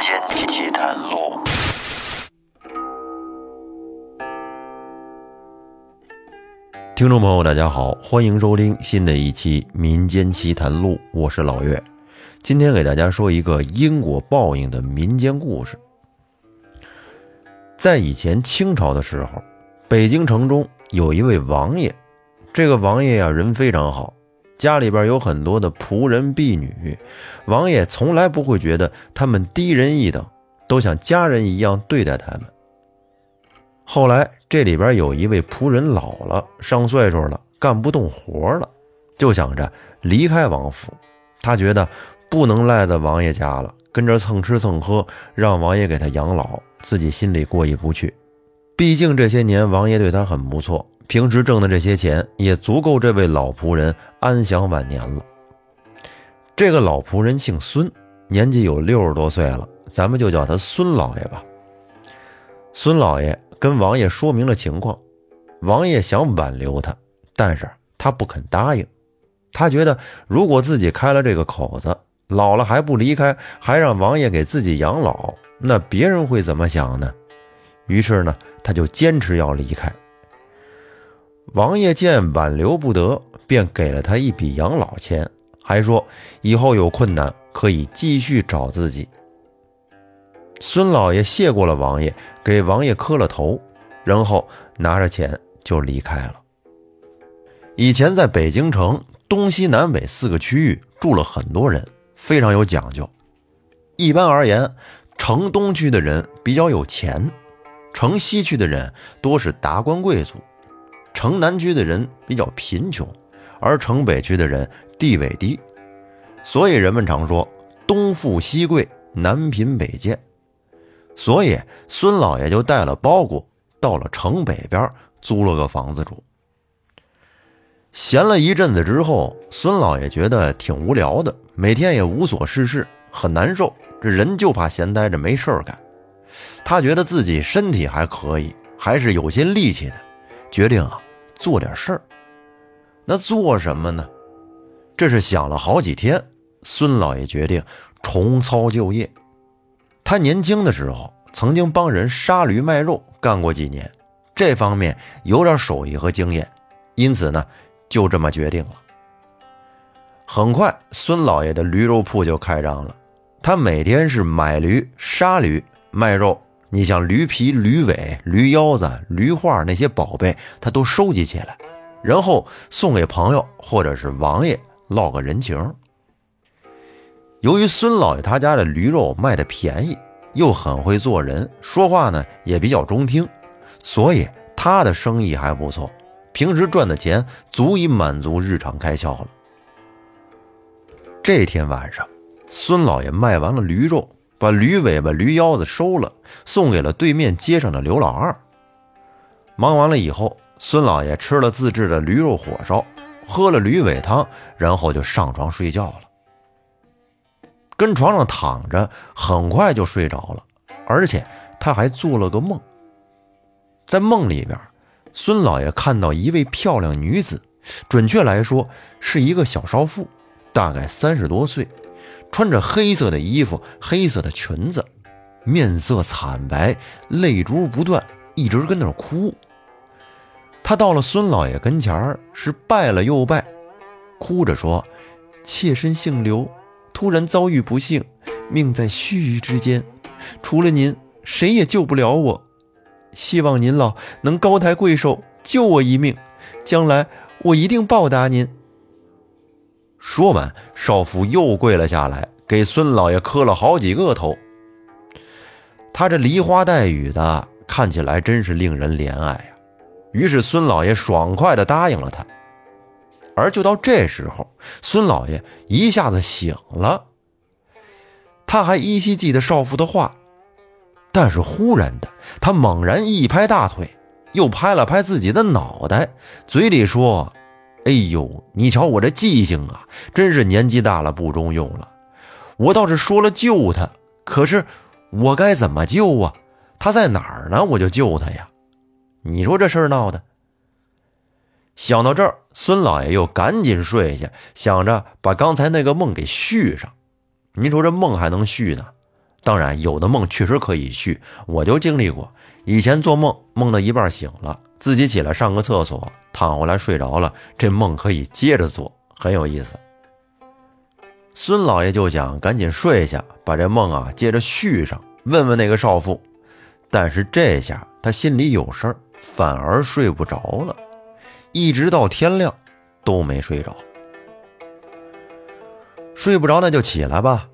间奇谈录。听众朋友，大家好，欢迎收听新的一期《民间奇谈录》，我是老岳。今天给大家说一个因果报应的民间故事。在以前清朝的时候，北京城中有一位王爷，这个王爷呀人非常好，家里边有很多的仆人婢女，王爷从来不会觉得他们低人一等，都像家人一样对待他们。后来这里边有一位仆人老了，上岁数了，干不动活了，就想着离开王府。他觉得不能赖在王爷家了，跟着蹭吃蹭喝，让王爷给他养老，自己心里过意不去。毕竟这些年王爷对他很不错，平时挣的这些钱也足够这位老仆人安享晚年了。这个老仆人姓孙，年纪有六十多岁了，咱们就叫他孙老爷吧。孙老爷。跟王爷说明了情况，王爷想挽留他，但是他不肯答应。他觉得如果自己开了这个口子，老了还不离开，还让王爷给自己养老，那别人会怎么想呢？于是呢，他就坚持要离开。王爷见挽留不得，便给了他一笔养老钱，还说以后有困难可以继续找自己。孙老爷谢过了王爷，给王爷磕了头，然后拿着钱就离开了。以前在北京城东西南北四个区域住了很多人，非常有讲究。一般而言，城东区的人比较有钱，城西区的人多是达官贵族，城南区的人比较贫穷，而城北区的人地位低。所以人们常说“东富西贵，南贫北贱”。所以，孙老爷就带了包裹到了城北边，租了个房子住。闲了一阵子之后，孙老爷觉得挺无聊的，每天也无所事事，很难受。这人就怕闲待着没事儿干。他觉得自己身体还可以，还是有些力气的，决定啊做点事儿。那做什么呢？这是想了好几天，孙老爷决定重操旧业。他年轻的时候曾经帮人杀驴卖肉干过几年，这方面有点手艺和经验，因此呢，就这么决定了。很快，孙老爷的驴肉铺就开张了。他每天是买驴、杀驴、卖肉。你像驴皮、驴尾、驴腰子、驴画那些宝贝，他都收集起来，然后送给朋友或者是王爷落个人情。由于孙老爷他家的驴肉卖的便宜，又很会做人，说话呢也比较中听，所以他的生意还不错，平时赚的钱足以满足日常开销了。这天晚上，孙老爷卖完了驴肉，把驴尾巴、驴腰子收了，送给了对面街上的刘老二。忙完了以后，孙老爷吃了自制的驴肉火烧，喝了驴尾汤，然后就上床睡觉了。跟床上躺着，很快就睡着了，而且他还做了个梦。在梦里边，孙老爷看到一位漂亮女子，准确来说是一个小少妇，大概三十多岁，穿着黑色的衣服、黑色的裙子，面色惨白，泪珠不断，一直跟那哭。他到了孙老爷跟前儿是拜了又拜，哭着说：“妾身姓刘。”突然遭遇不幸，命在须臾之间，除了您，谁也救不了我。希望您老能高抬贵手，救我一命，将来我一定报答您。说完，少妇又跪了下来，给孙老爷磕了好几个头。他这梨花带雨的，看起来真是令人怜爱呀。于是孙老爷爽快地答应了他。而就到这时候，孙老爷一下子醒了。他还依稀记得少妇的话，但是忽然的，他猛然一拍大腿，又拍了拍自己的脑袋，嘴里说：“哎呦，你瞧我这记性啊，真是年纪大了不中用了。我倒是说了救他，可是我该怎么救啊？他在哪儿呢？我就救他呀。你说这事儿闹的。”想到这儿，孙老爷又赶紧睡下，想着把刚才那个梦给续上。您说这梦还能续呢？当然，有的梦确实可以续，我就经历过。以前做梦，梦到一半醒了，自己起来上个厕所，躺回来睡着了，这梦可以接着做，很有意思。孙老爷就想赶紧睡下，把这梦啊接着续上，问问那个少妇。但是这下他心里有事儿，反而睡不着了，一直到天亮都没睡着。睡不着那就起来吧。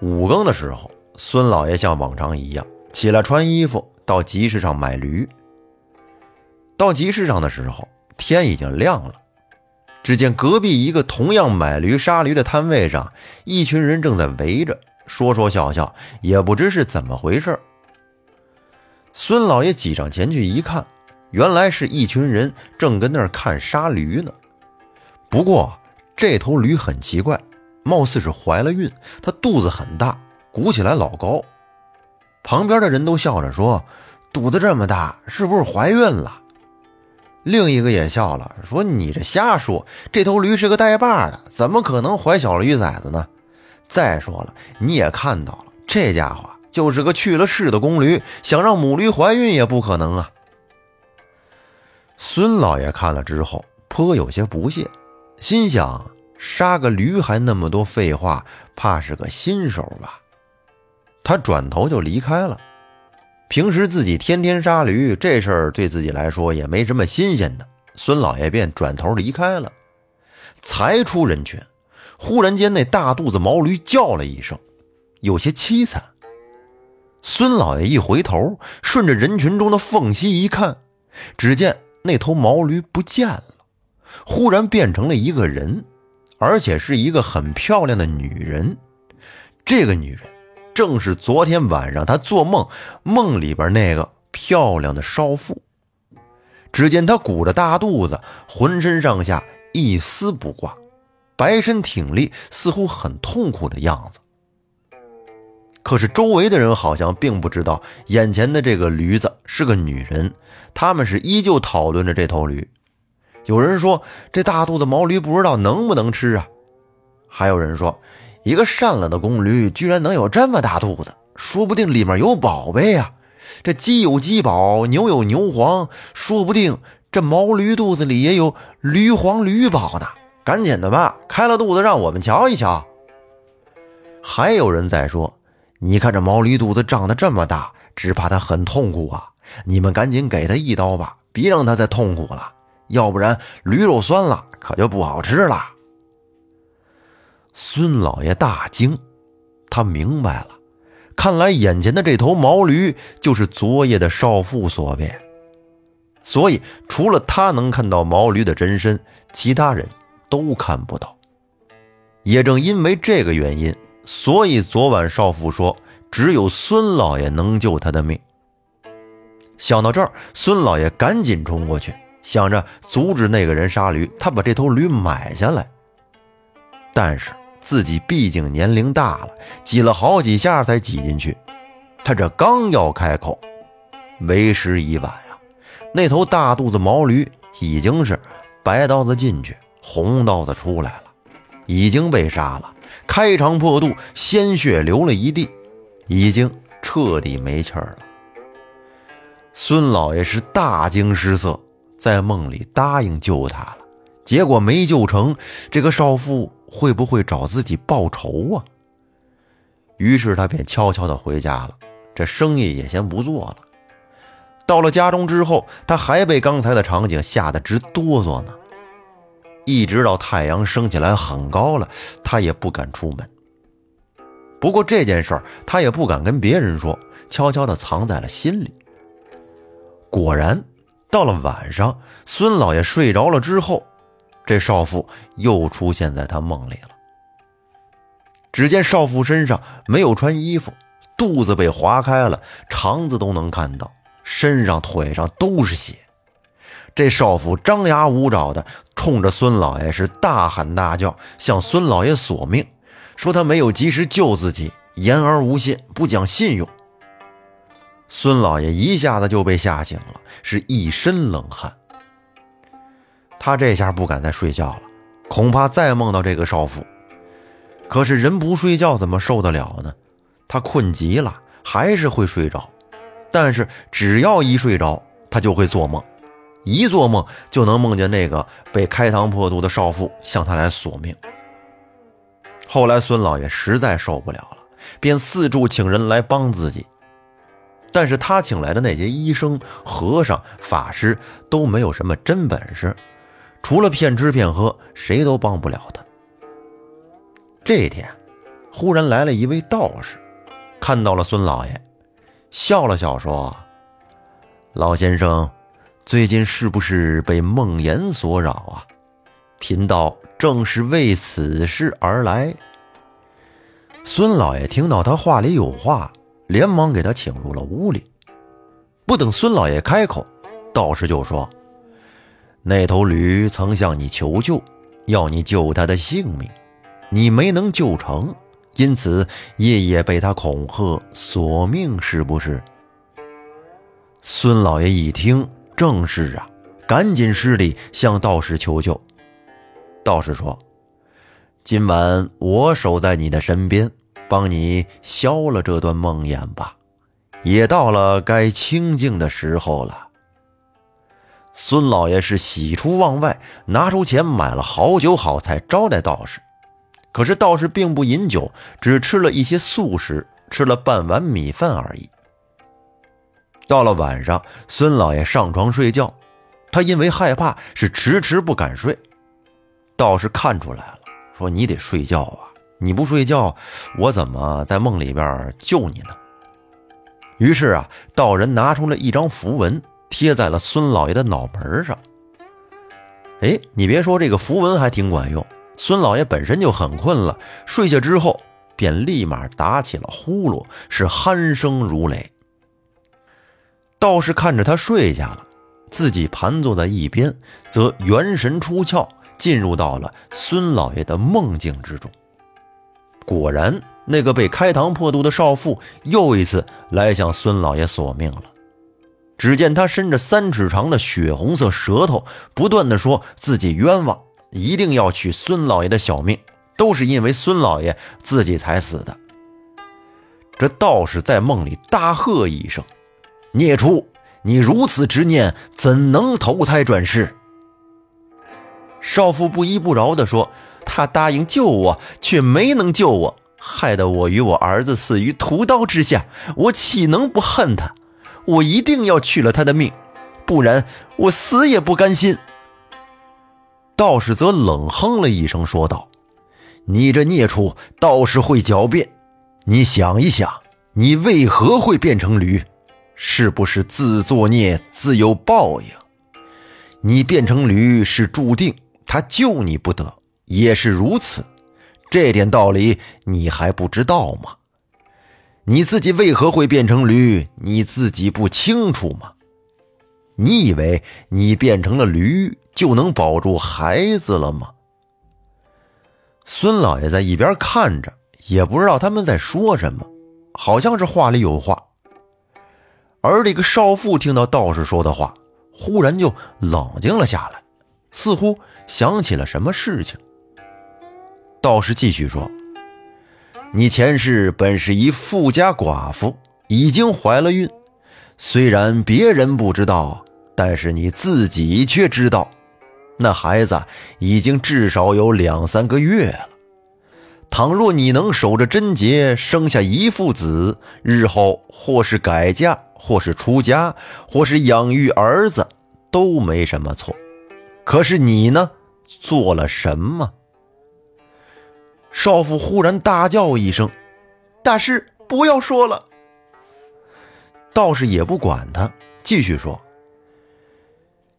五更的时候，孙老爷像往常一样起来穿衣服。到集市上买驴。到集市上的时候，天已经亮了。只见隔壁一个同样买驴杀驴的摊位上，一群人正在围着说说笑笑，也不知是怎么回事。孙老爷挤上前去一看，原来是一群人正跟那儿看杀驴呢。不过这头驴很奇怪，貌似是怀了孕，它肚子很大，鼓起来老高。旁边的人都笑着说：“肚子这么大，是不是怀孕了？”另一个也笑了，说：“你这瞎说，这头驴是个带把的，怎么可能怀小驴崽子呢？再说了，你也看到了，这家伙就是个去了世的公驴，想让母驴怀孕也不可能啊。”孙老爷看了之后，颇有些不屑，心想：“杀个驴还那么多废话，怕是个新手吧？”他转头就离开了。平时自己天天杀驴，这事儿对自己来说也没什么新鲜的。孙老爷便转头离开了。才出人群，忽然间那大肚子毛驴叫了一声，有些凄惨。孙老爷一回头，顺着人群中的缝隙一看，只见那头毛驴不见了，忽然变成了一个人，而且是一个很漂亮的女人。这个女人。正是昨天晚上他做梦梦里边那个漂亮的少妇。只见她鼓着大肚子，浑身上下一丝不挂，白身挺立，似乎很痛苦的样子。可是周围的人好像并不知道眼前的这个驴子是个女人，他们是依旧讨论着这头驴。有人说这大肚子毛驴不知道能不能吃啊，还有人说。一个善了的公驴居然能有这么大肚子，说不定里面有宝贝呀！这鸡有鸡宝，牛有牛黄，说不定这毛驴肚子里也有驴黄驴宝呢！赶紧的吧，开了肚子让我们瞧一瞧。还有人在说：“你看这毛驴肚子胀得这么大，只怕它很痛苦啊！你们赶紧给它一刀吧，别让它再痛苦了，要不然驴肉酸了，可就不好吃了。”孙老爷大惊，他明白了，看来眼前的这头毛驴就是昨夜的少妇所变，所以除了他能看到毛驴的真身，其他人都看不到。也正因为这个原因，所以昨晚少妇说只有孙老爷能救他的命。想到这儿，孙老爷赶紧冲过去，想着阻止那个人杀驴，他把这头驴买下来。但是。自己毕竟年龄大了，挤了好几下才挤进去。他这刚要开口，为时已晚呀！那头大肚子毛驴已经是白刀子进去，红刀子出来了，已经被杀了，开肠破肚，鲜血流了一地，已经彻底没气儿了。孙老爷是大惊失色，在梦里答应救他了，结果没救成，这个少妇。会不会找自己报仇啊？于是他便悄悄地回家了，这生意也先不做了。到了家中之后，他还被刚才的场景吓得直哆嗦呢。一直到太阳升起来很高了，他也不敢出门。不过这件事儿他也不敢跟别人说，悄悄地藏在了心里。果然，到了晚上，孙老爷睡着了之后。这少妇又出现在他梦里了。只见少妇身上没有穿衣服，肚子被划开了，肠子都能看到，身上腿上都是血。这少妇张牙舞爪的冲着孙老爷是大喊大叫，向孙老爷索命，说他没有及时救自己，言而无信，不讲信用。孙老爷一下子就被吓醒了，是一身冷汗。他这下不敢再睡觉了，恐怕再梦到这个少妇。可是人不睡觉怎么受得了呢？他困极了，还是会睡着。但是只要一睡着，他就会做梦，一做梦就能梦见那个被开膛破肚的少妇向他来索命。后来孙老爷实在受不了了，便四处请人来帮自己。但是他请来的那些医生、和尚、法师都没有什么真本事，除了骗吃骗喝，谁都帮不了他。这一天，忽然来了一位道士，看到了孙老爷。笑了笑说：“老先生，最近是不是被梦魇所扰啊？贫道正是为此事而来。”孙老爷听到他话里有话，连忙给他请入了屋里。不等孙老爷开口，道士就说：“那头驴曾向你求救，要你救他的性命，你没能救成。”因此，夜夜被他恐吓索命，是不是？孙老爷一听，正是啊，赶紧施礼向道士求救。道士说：“今晚我守在你的身边，帮你消了这段梦魇吧。也到了该清静的时候了。”孙老爷是喜出望外，拿出钱买了好酒好菜招待道士。可是道士并不饮酒，只吃了一些素食，吃了半碗米饭而已。到了晚上，孙老爷上床睡觉，他因为害怕，是迟迟不敢睡。道士看出来了，说：“你得睡觉啊！你不睡觉，我怎么在梦里边救你呢？”于是啊，道人拿出了一张符文，贴在了孙老爷的脑门上。哎，你别说，这个符文还挺管用。孙老爷本身就很困了，睡下之后便立马打起了呼噜，是鼾声如雷。道士看着他睡下了，自己盘坐在一边，则元神出窍，进入到了孙老爷的梦境之中。果然，那个被开膛破肚的少妇又一次来向孙老爷索命了。只见他伸着三尺长的血红色舌头，不断的说自己冤枉。一定要取孙老爷的小命，都是因为孙老爷自己才死的。这道士在梦里大喝一声：“孽畜，你如此执念，怎能投胎转世？”少妇不依不饶地说：“他答应救我，却没能救我，害得我与我儿子死于屠刀之下，我岂能不恨他？我一定要取了他的命，不然我死也不甘心。”道士则冷哼了一声，说道：“你这孽畜，倒是会狡辩。你想一想，你为何会变成驴？是不是自作孽，自有报应？你变成驴是注定，他救你不得，也是如此。这点道理你还不知道吗？你自己为何会变成驴？你自己不清楚吗？你以为你变成了驴？”就能保住孩子了吗？孙老爷在一边看着，也不知道他们在说什么，好像是话里有话。而这个少妇听到道士说的话，忽然就冷静了下来，似乎想起了什么事情。道士继续说：“你前世本是一富家寡妇，已经怀了孕，虽然别人不知道，但是你自己却知道。”那孩子已经至少有两三个月了。倘若你能守着贞节，生下一父子，日后或是改嫁，或是出家，或是养育儿子，都没什么错。可是你呢，做了什么？少妇忽然大叫一声：“大师，不要说了！”道士也不管他，继续说：“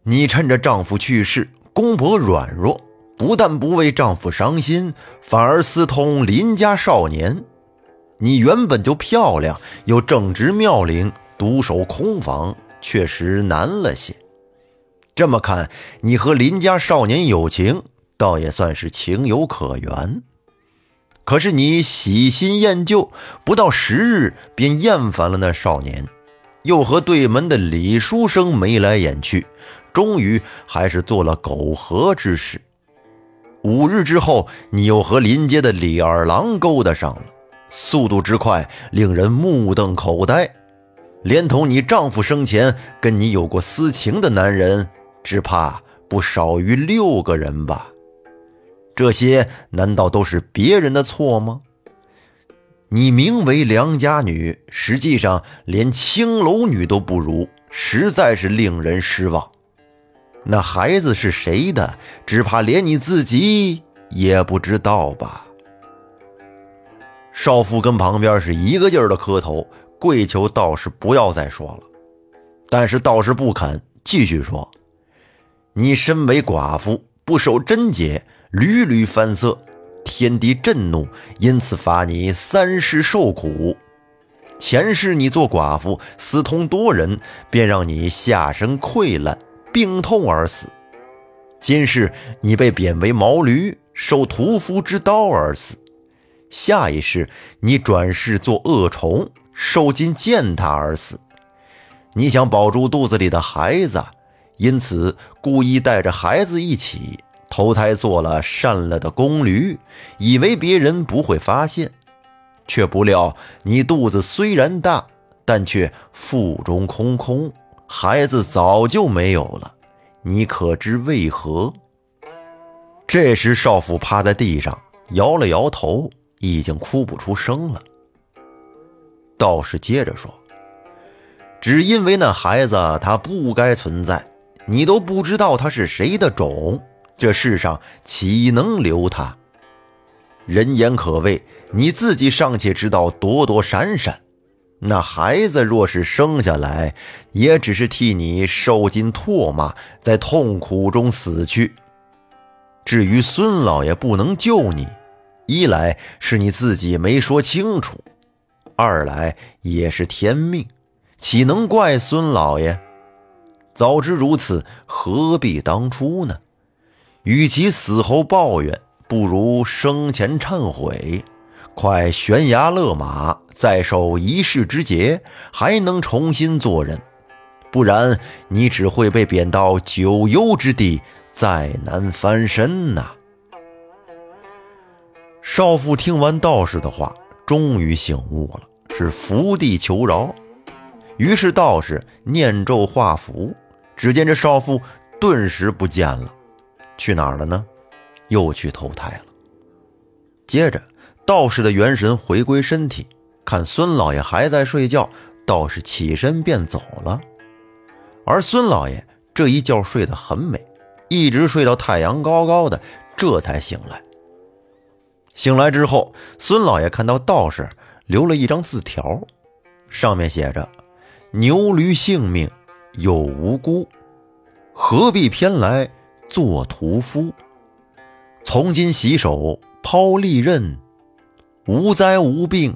你趁着丈夫去世。”公婆软弱，不但不为丈夫伤心，反而私通邻家少年。你原本就漂亮，又正值妙龄，独守空房确实难了些。这么看，你和邻家少年有情，倒也算是情有可原。可是你喜新厌旧，不到十日便厌烦了那少年，又和对门的李书生眉来眼去。终于还是做了苟合之事。五日之后，你又和临街的李二郎勾搭上了，速度之快，令人目瞪口呆。连同你丈夫生前跟你有过私情的男人，只怕不少于六个人吧？这些难道都是别人的错吗？你名为良家女，实际上连青楼女都不如，实在是令人失望。那孩子是谁的？只怕连你自己也不知道吧？少妇跟旁边是一个劲儿的磕头，跪求道士不要再说了。但是道士不肯，继续说：“你身为寡妇，不守贞洁，屡屡犯色。”天敌震怒，因此罚你三世受苦。前世你做寡妇，私通多人，便让你下身溃烂，病痛而死。今世你被贬为毛驴，受屠夫之刀而死。下一世你转世做恶虫，受尽践踏而死。你想保住肚子里的孩子，因此故意带着孩子一起。投胎做了善了的公驴，以为别人不会发现，却不料你肚子虽然大，但却腹中空空，孩子早就没有了。你可知为何？这时少妇趴在地上，摇了摇头，已经哭不出声了。道士接着说：“只因为那孩子他不该存在，你都不知道他是谁的种。”这世上岂能留他？人言可畏，你自己尚且知道躲躲闪闪，那孩子若是生下来，也只是替你受尽唾骂，在痛苦中死去。至于孙老爷不能救你，一来是你自己没说清楚，二来也是天命，岂能怪孙老爷？早知如此，何必当初呢？与其死后抱怨，不如生前忏悔。快悬崖勒马，再受一世之劫，还能重新做人。不然，你只会被贬到九幽之地，再难翻身呐！少妇听完道士的话，终于醒悟了，是伏地求饶。于是道士念咒画符，只见这少妇顿时不见了。去哪儿了呢？又去投胎了。接着，道士的元神回归身体，看孙老爷还在睡觉，道士起身便走了。而孙老爷这一觉睡得很美，一直睡到太阳高高的，这才醒来。醒来之后，孙老爷看到道士留了一张字条，上面写着：“牛驴性命有无辜，何必偏来？”做屠夫，从今洗手抛利刃，无灾无病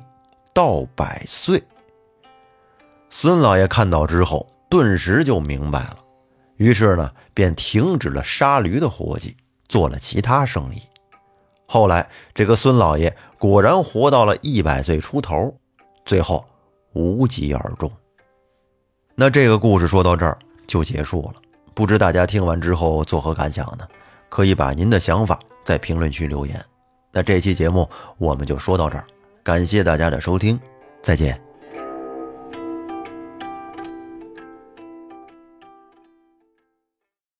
到百岁。孙老爷看到之后，顿时就明白了，于是呢，便停止了杀驴的活计，做了其他生意。后来，这个孙老爷果然活到了一百岁出头，最后无疾而终。那这个故事说到这儿就结束了。不知大家听完之后作何感想呢？可以把您的想法在评论区留言。那这期节目我们就说到这儿，感谢大家的收听，再见。